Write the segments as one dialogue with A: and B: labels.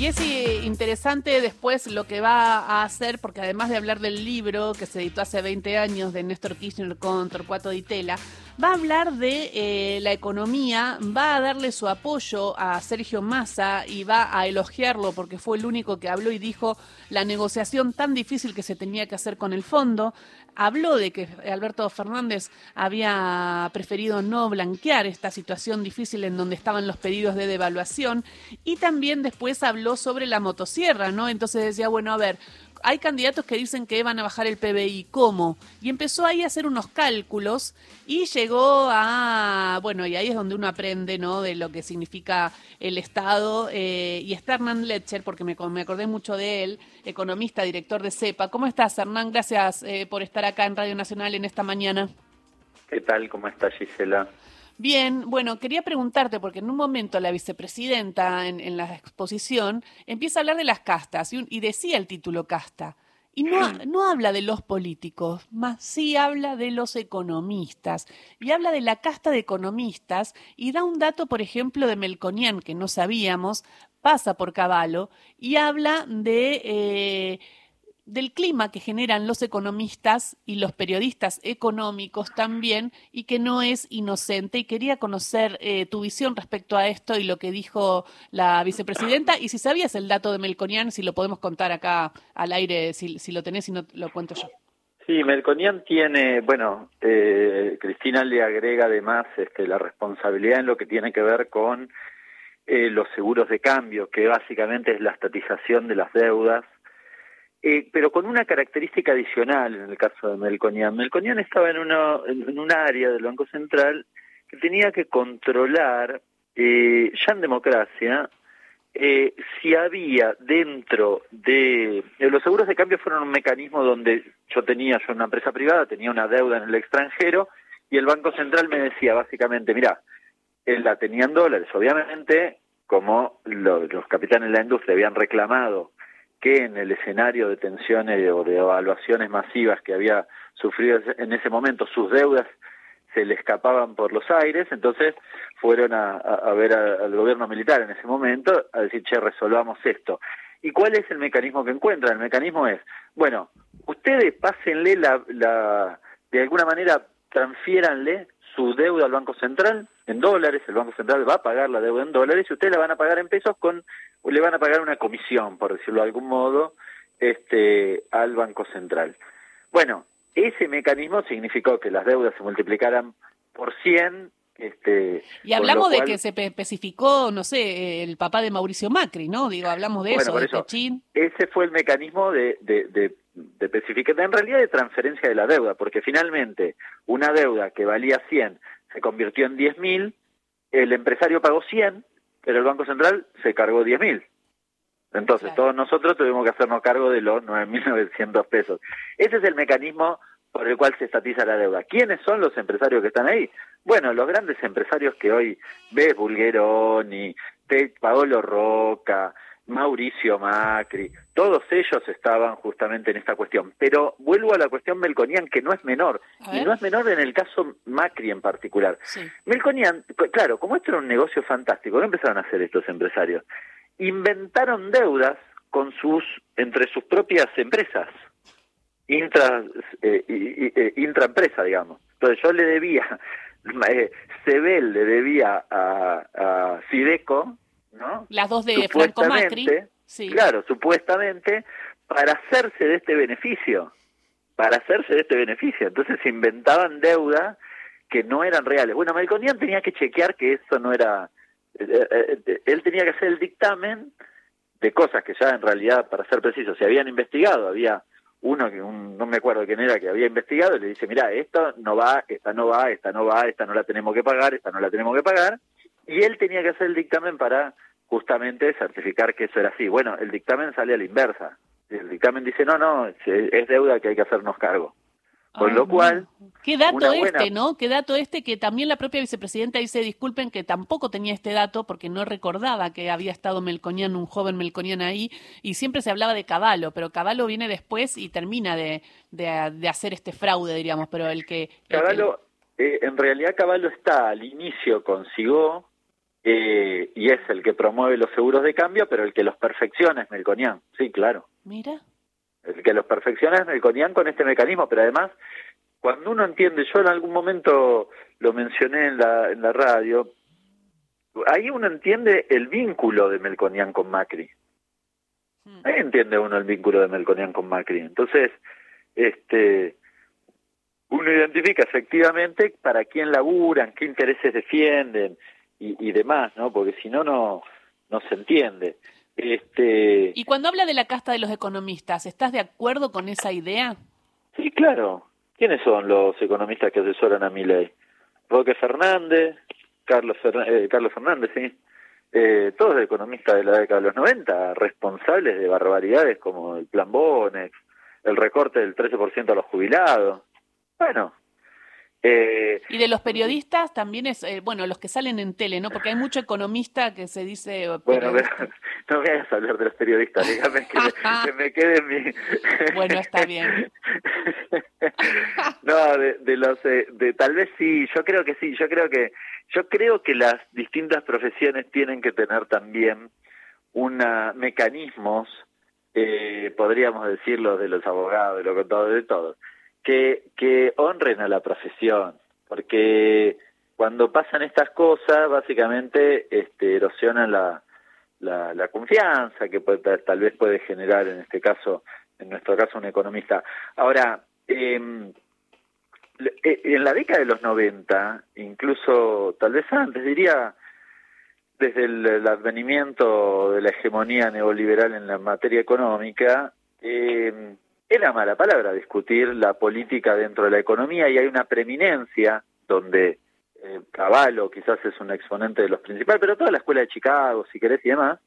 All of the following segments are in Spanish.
A: Y es eh, interesante después lo que va a hacer, porque además de hablar del libro que se editó hace 20 años de Néstor Kirchner con Torcuato Di Tella, va a hablar de eh, la economía, va a darle su apoyo a Sergio Massa y va a elogiarlo porque fue el único que habló y dijo la negociación tan difícil que se tenía que hacer con el fondo. Habló de que Alberto Fernández había preferido no blanquear esta situación difícil en donde estaban los pedidos de devaluación y también después habló sobre la motosierra, ¿no? Entonces decía, bueno, a ver, hay candidatos que dicen que van a bajar el PBI, ¿cómo? Y empezó ahí a hacer unos cálculos y llegó a, bueno, y ahí es donde uno aprende, ¿no? De lo que significa el Estado. Eh, y está Hernán Letcher, porque me, me, acordé mucho de él, economista, director de CEPA. ¿Cómo estás, Hernán? Gracias eh, por estar acá en Radio Nacional en esta mañana.
B: ¿Qué tal? ¿Cómo estás, Gisela?
A: Bien, bueno, quería preguntarte, porque en un momento la vicepresidenta en, la exposición empieza a hablar de las castas y, decía el título casta. Y no, no habla de los políticos, más sí habla de los economistas. Y habla de la casta de economistas y da un dato, por ejemplo, de Melconian, que no sabíamos, pasa por Caballo, y habla de eh, del clima que generan los economistas y los periodistas económicos también y que no es inocente. Y quería conocer eh, tu visión respecto a esto y lo que dijo la vicepresidenta y si sabías el dato de Melconian, si lo podemos contar acá al aire, si, si lo tenés y no lo cuento yo.
B: Sí, Melconian tiene, bueno, eh, Cristina le agrega además este, la responsabilidad en lo que tiene que ver con eh, los seguros de cambio, que básicamente es la estatización de las deudas eh, pero con una característica adicional en el caso de Melconian. Melconian estaba en, una, en un área del Banco Central que tenía que controlar, eh, ya en democracia, eh, si había dentro de eh, los seguros de cambio fueron un mecanismo donde yo tenía yo una empresa privada tenía una deuda en el extranjero y el banco central me decía básicamente mira él la tenía en dólares obviamente como los capitanes de la industria habían reclamado que en el escenario de tensiones o de evaluaciones masivas que había sufrido en ese momento, sus deudas se le escapaban por los aires, entonces fueron a, ver al gobierno militar en ese momento a decir, che, resolvamos esto. ¿Y cuál es el mecanismo que encuentran? El mecanismo es, bueno, ustedes pásenle la, la de alguna manera, transfiéranle su deuda al Banco Central en dólares, el Banco Central va a pagar la deuda en dólares y ustedes la van a pagar en pesos con, le van a pagar una comisión, por decirlo de algún modo, este, al Banco Central. Bueno, ese mecanismo significó que las deudas se multiplicaran por 100 este,
A: y hablamos de que se especificó, no sé, el papá de Mauricio Macri, ¿no? Digo, hablamos de eso, de Pechín.
B: Ese fue el mecanismo de, de, de, de especificar, en realidad de transferencia de la deuda, porque finalmente una deuda que valía 100 se convirtió en 10.000, el empresario pagó 100, pero el Banco Central se cargó 10.000. Entonces, todos nosotros tuvimos que hacernos cargo de los 9.900 pesos. Ese es el mecanismo por el cual se estatiza la deuda. ¿Quiénes son los empresarios que están ahí? Bueno, los grandes empresarios que hoy ves, Bulgeroni, Paolo Roca, Mauricio Macri, todos ellos estaban justamente en esta cuestión. Pero vuelvo a la cuestión Melconian, que no es menor, y no es menor en el caso Macri en particular. Melconian, claro, como esto era un negocio fantástico, ¿qué empezaron a hacer estos empresarios? Inventaron deudas con sus, entre sus propias empresas, intra, eh, eh, intraempresa, digamos. Entonces yo le debía, eh, Sebel le debía a, a ¿no?
A: Las dos de Franco Macri.
B: Claro, supuestamente para hacerse de este beneficio, para hacerse de este beneficio. Entonces se inventaban deuda que no eran reales. Bueno, Melconian tenía que chequear que eso no era... él tenía que hacer el dictamen de cosas que ya en realidad, para ser preciso, se habían investigado, había uno que no me acuerdo quién era que había investigado y le dice, mira, esto no va, esta no va, esta no va, esta no la tenemos que pagar, esta no la tenemos que pagar, y él tenía que hacer el dictamen para justamente certificar que eso era así. Bueno, el dictamen sale a la inversa. El dictamen dice, no, no, es deuda que hay que hacernos cargo. Con lo cual...
A: Qué dato este, ¿no? Qué dato este que también la propia vicepresidenta dice, disculpen que tampoco tenía este dato porque no recordaba que había estado Melconian, un joven Melconian ahí, y siempre se hablaba de Caballo, pero Caballo viene después y termina de, de, hacer este fraude, diríamos, pero el que...
B: Caballo, eh, en realidad Caballo está al inicio consigo eh, y es el que promueve los seguros de cambio, pero el que los perfecciona es Melconian. Sí, claro.
A: Mira.
B: El que los perfecciona es Melconian con este mecanismo, pero además, cuando uno entiende, yo en algún momento lo mencioné en la, en la radio, ahí uno entiende el vínculo de Melconian con Macri. Hmm. Ahí entiende uno el vínculo de Melconian con Macri. Entonces, este, uno identifica efectivamente para quién laburan, qué intereses defienden, y, demás, ¿no? Porque si no, no, no se entiende. Este...
A: Y cuando habla de la casta de los economistas, ¿estás de acuerdo con esa idea?
B: Sí, claro. ¿Quiénes son los economistas que asesoran a mi ley? Roque Fernández, Carlos, eh, Carlos Fernández, sí. Eh, todos economistas de la década de los 90, responsables de barbaridades como el plan Bonex, el recorte del 13% a los jubilados. Bueno,
A: eh, y de los periodistas también es, eh, bueno, los que salen en tele, ¿no? Porque hay mucho economista que se dice...
B: Bueno, no me hagas hablar de los periodistas, dígame que, me, quede en mi...
A: bueno, está bien.
B: no, de, los... Eh, de tal vez sí, yo creo que sí, yo creo que... Yo creo que las distintas profesiones tienen que tener también una mecanismos, podríamos decirlo, de los abogados, de los contadores, de todos que, que honren a la profesión, porque cuando pasan estas cosas, básicamente este, erosionan la, la, confianza que tal vez puede generar, en este caso, en nuestro caso, un economista. Ahora, em, eh, en la década de los 90, incluso tal vez antes, diría desde el, advenimiento de la hegemonía neoliberal en la materia económica, eh, era mala palabra discutir la política dentro de la economía y hay una preeminencia donde eh, Caballo quizás es un exponente de los principales, pero toda la escuela de Chicago, si querés y demás,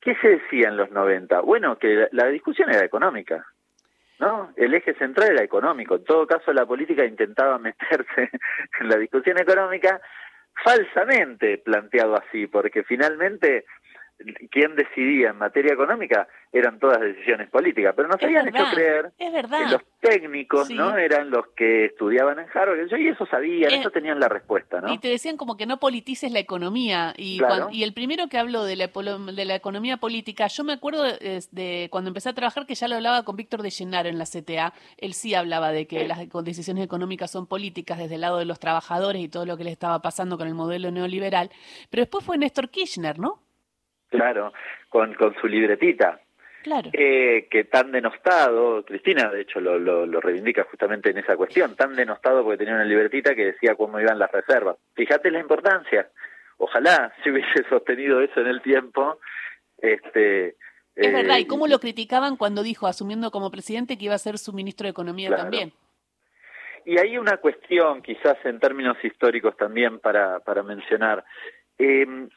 B: ¿qué se decía en los 90? Bueno, que la, discusión era económica, ¿no? El eje central era económico. En todo caso, la política intentaba meterse en la discusión económica falsamente planteado así, porque finalmente quien decidía en materia económica eran todas decisiones políticas, pero nos habían hecho creer que los técnicos no eran los que estudiaban en Harvard y eso sabían, eso tenían la respuesta, ¿no?
A: Y te decían como que no politices la economía y, y el primero que habló de la, de la economía política, yo me acuerdo de, cuando empecé a trabajar que ya lo hablaba con Víctor de Llenaro en la CTA, él sí hablaba de que las decisiones económicas son políticas desde el lado de los trabajadores y todo lo que les estaba pasando con el modelo neoliberal, pero después fue Néstor Kirchner, ¿no?
B: Claro, con, con su libretita.
A: Claro.
B: Eh, que tan denostado, Cristina de hecho lo, lo, reivindica justamente en esa cuestión, tan denostado porque tenía una libretita que decía cómo iban las reservas. Fíjate la importancia. Ojalá se hubiese sostenido eso en el tiempo. Este,
A: es verdad, ¿y cómo lo criticaban cuando dijo, asumiendo como presidente, que iba a ser su ministro de Economía también?
B: Y hay una cuestión, quizás en términos históricos también para, para mencionar. Eh,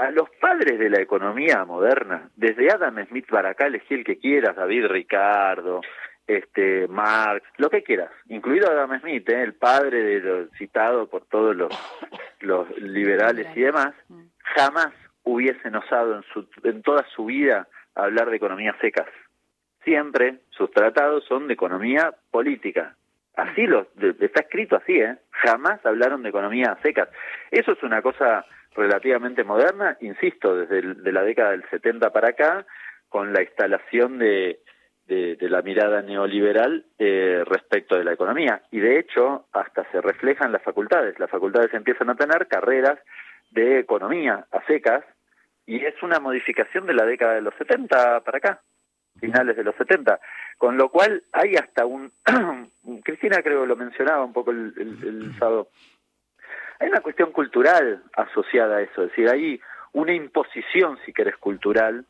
B: a los padres de la economía moderna, desde Adam Smith para acá, elegí el que quieras, David Ricardo, este Marx, lo que quieras, incluido Adam Smith, ¿eh? el padre de lo citado por todos los, los liberales y demás, jamás hubiesen osado en, su, en toda su vida hablar de economías secas. Siempre sus tratados son de economía política. Así lo, está escrito así, ¿eh? Jamás hablaron de economías secas. Eso es una cosa relativamente moderna, insisto, desde de la década del 70 para acá, con la instalación de, la mirada neoliberal eh, respecto de la economía. Y de hecho, hasta se refleja en las facultades. Las facultades empiezan a tener carreras de economía a secas, y es una modificación de la década de los 70 para acá, finales de los 70. Con lo cual hay hasta un... Cristina creo lo mencionaba un poco el, el sábado hay una cuestión cultural asociada a eso, es decir, hay una imposición, si querés, cultural,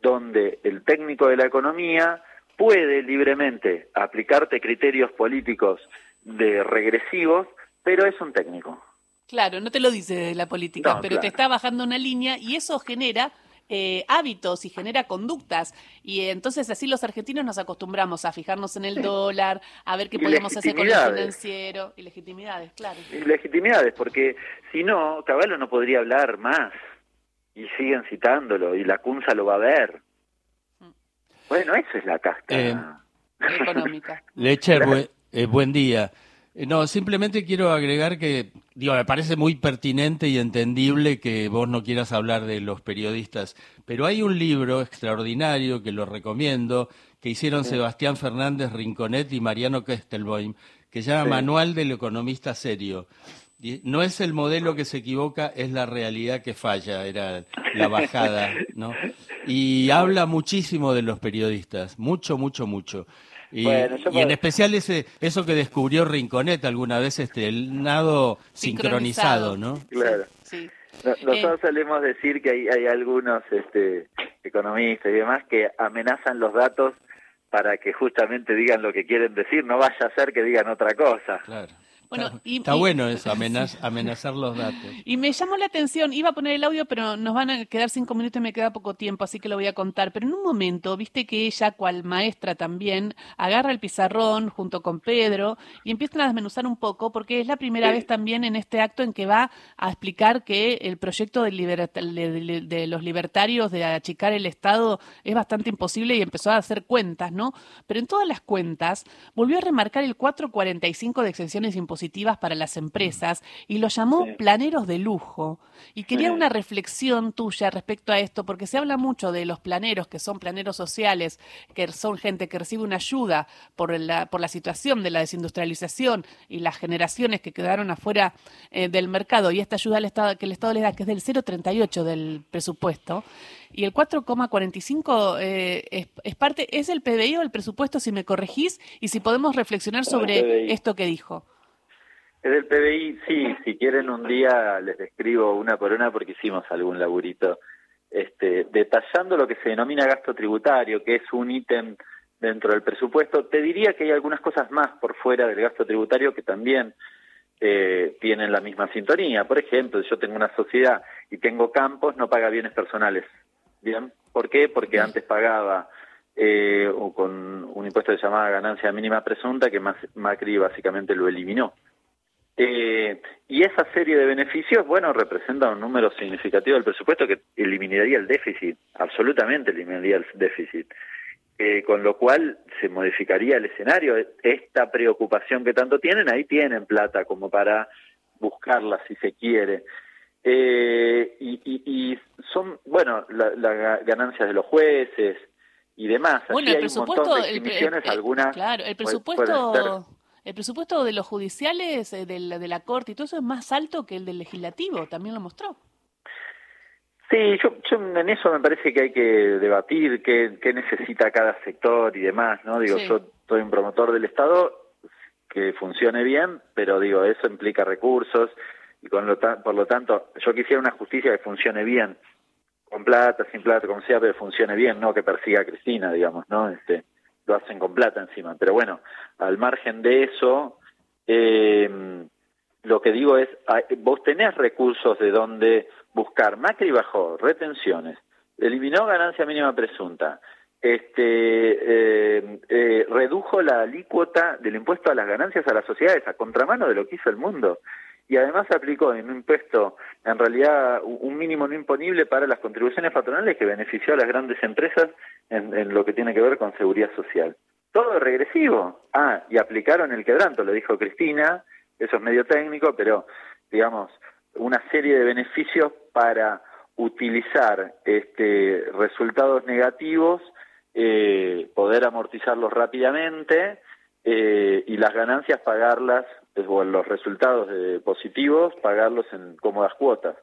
B: donde el técnico de la economía puede libremente aplicarte criterios políticos de regresivos, pero es un técnico.
A: Claro, no te lo dice la política, pero te está bajando una línea y eso genera eh, hábitos y genera conductas. Y entonces así los argentinos nos acostumbramos a fijarnos en el dólar, a ver qué podemos hacer con el financiero. Y legitimidades, claro.
B: Y legitimidades, porque si no, Caballo no podría hablar más. Y siguen citándolo, y la CUNSA lo va a ver. Mm. Bueno, eso es la casta.
A: Eh, económica.
C: Lecher, buen, eh, buen día. Eh, no, simplemente quiero agregar que, digo, me parece muy pertinente y entendible que vos no quieras hablar de los periodistas, pero hay un libro extraordinario que lo recomiendo, que hicieron Sebastián Fernández Rinconet y Mariano Kestelboim, que se llama Manual del Economista Serio. No es el modelo que se equivoca, es la realidad que falla, era la bajada, ¿no? Y habla muchísimo de los periodistas, mucho, mucho, mucho. Y, en especial ese, eso que descubrió Rinconet alguna vez, este, el nado sincronizado, ¿no?
B: Claro. Sí. Nosotros solemos decir que hay, hay algunos este, economistas y demás que amenazan los datos para que justamente digan lo que quieren decir, no vaya a ser que digan otra cosa.
C: Claro. Bueno, está, bueno eso, amenazar los datos.
A: Y me llamó la atención, iba a poner el audio, pero nos van a quedar cinco minutos y me queda poco tiempo, así que lo voy a contar. Pero en un momento, viste que ella, cual maestra también, agarra el pizarrón junto con Pedro y empiezan a desmenuzar un poco, porque es la primera vez también en este acto en que va a explicar que el proyecto de, de los libertarios de achicar el Estado es bastante imposible y empezó a hacer cuentas, ¿no? Pero en todas las cuentas volvió a remarcar el 445 de exenciones imposibles positivas para las empresas y lo llamó planeros de lujo. Y quería una reflexión tuya respecto a esto, porque se habla mucho de los planeros, que son planeros sociales, que son gente que recibe una ayuda por la, por la situación de la desindustrialización y las generaciones que quedaron afuera eh, del mercado, y esta ayuda al Estado, que el Estado les da, que es del 0,38 del presupuesto, y el 4,45 eh, es, es, parte, ¿es el PBI o el presupuesto, si me corregís? Y si podemos reflexionar sobre esto que dijo.
B: Es del PBI, sí, si quieren un día les describo una por una porque hicimos algún laburito, este, detallando lo que se denomina gasto tributario, que es un ítem dentro del presupuesto. Te diría que hay algunas cosas más por fuera del gasto tributario que también eh, tienen la misma sintonía. Por ejemplo, yo tengo una sociedad y tengo campos, no paga bienes personales. ¿Bien? ¿Por qué? Porque antes pagaba eh, con un impuesto de llamada ganancia mínima presunta que Macri básicamente lo eliminó. Eh, y esa serie de beneficios, bueno, representa un número significativo del presupuesto que eliminaría el déficit, absolutamente eliminaría el déficit. Eh, con lo cual se modificaría el escenario. Esta preocupación que tanto tienen, ahí tienen plata como para buscarla si se quiere. Eh, y, son, bueno, las la ganancias de los jueces y demás.
A: Bueno, el presupuesto, algunas, claro, el presupuesto el presupuesto de los judiciales, eh, de, la, de la Corte y todo eso es más alto que el del legislativo, también lo mostró.
B: Sí, yo, en eso me parece que hay que debatir qué, qué necesita cada sector y demás, ¿no? Digo, yo soy un promotor del Estado que funcione bien, pero digo, eso implica recursos y con lo por lo tanto, yo quisiera una justicia que funcione bien, con plata, sin plata, como sea, pero funcione bien, no que persiga a Cristina, digamos, ¿no? Este, lo hacen con plata encima. Pero bueno, al margen de eso, eh, lo que digo es, vos tenés recursos de donde buscar. Macri bajó retenciones, eliminó ganancia mínima presunta, este, eh, eh, redujo la alícuota del impuesto a las ganancias a las sociedades, a contramano de lo que hizo el mundo y además aplicó en un impuesto, en realidad un mínimo no imponible para las contribuciones patronales que benefició a las grandes empresas en, lo que tiene que ver con seguridad social. Todo regresivo. Ah, y aplicaron el quebranto, lo dijo Cristina, eso es medio técnico, pero digamos, una serie de beneficios para utilizar este, resultados negativos, eh, poder amortizarlos rápidamente eh, y las ganancias pagarlas o los resultados positivos, pagarlos en cómodas cuotas,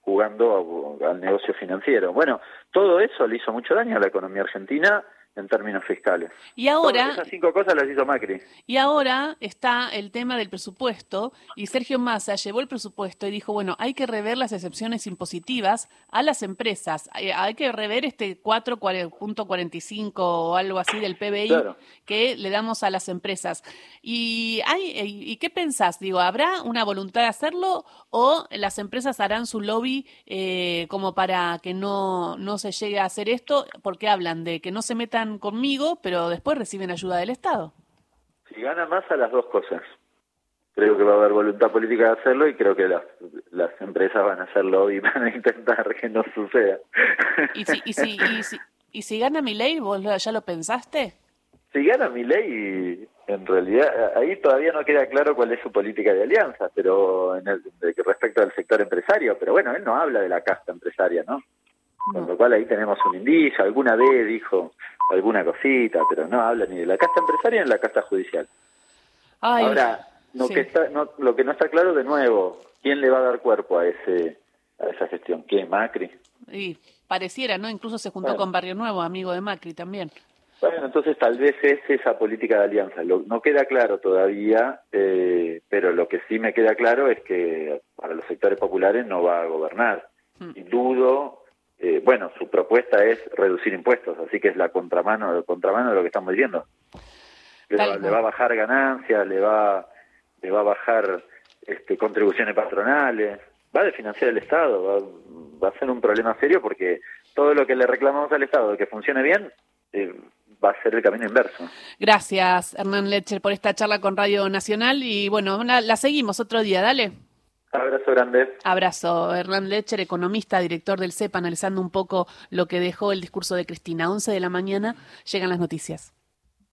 B: jugando al negocio financiero. Bueno, todo eso le hizo mucho daño a la economía argentina en términos fiscales.
A: Y ahora
B: esas cinco cosas las hizo Macri.
A: Y ahora está el tema del presupuesto y Sergio Massa llevó el presupuesto y dijo, bueno, hay que rever las excepciones impositivas a las empresas. Hay, que rever este 4.45 o algo así del PBI que le damos a las empresas. Y hay y qué pensás? Digo, ¿habrá una voluntad de hacerlo o las empresas harán su lobby eh, como para que no no se llegue a hacer esto porque hablan de que no se metan conmigo, pero después reciben ayuda del Estado.
B: Si gana más a las dos cosas. Creo que va a haber voluntad política de hacerlo y creo que las, las empresas van a hacerlo y van a intentar que no suceda.
A: ¿Y si, y si, y si, y si gana mi ley, vos ya lo pensaste?
B: Si gana mi ley, en realidad ahí todavía no queda claro cuál es su política de alianza, pero en el, respecto al sector empresario, pero bueno, él no habla de la casta empresaria, ¿no? Con lo cual ahí tenemos un indicio, alguna vez dijo alguna cosita, pero no habla ni de la casta empresaria ni de la casta judicial. Ahora, lo que está, no, lo que no está claro de nuevo, ¿quién le va a dar cuerpo a ese a esa gestión? ¿Qué? Macri.
A: Y pareciera, ¿no? Incluso se juntó con Barrio Nuevo, amigo de Macri también.
B: Bueno, entonces tal vez es esa política de alianza. no queda claro todavía, eh, pero lo que sí me queda claro es que para los sectores populares no va a gobernar. Y dudo, eh, bueno, su propuesta es reducir impuestos, así que es la contramano, contramano de lo que estamos diciendo. Le, va, a bajar ganancias, le va, le va a bajar este, contribuciones patronales, va a desfinanciar el Estado, va, va a ser un problema serio porque todo lo que le reclamamos al Estado de que funcione bien, eh, va a ser el camino inverso.
A: Gracias, Hernán Lecher, por esta charla con Radio Nacional y bueno, la, seguimos otro día, dale.
B: Abrazo grande.
A: Abrazo. Hernán Lecher, economista, director del CEP, analizando un poco lo que dejó el discurso de Cristina. 11 de la mañana llegan las noticias.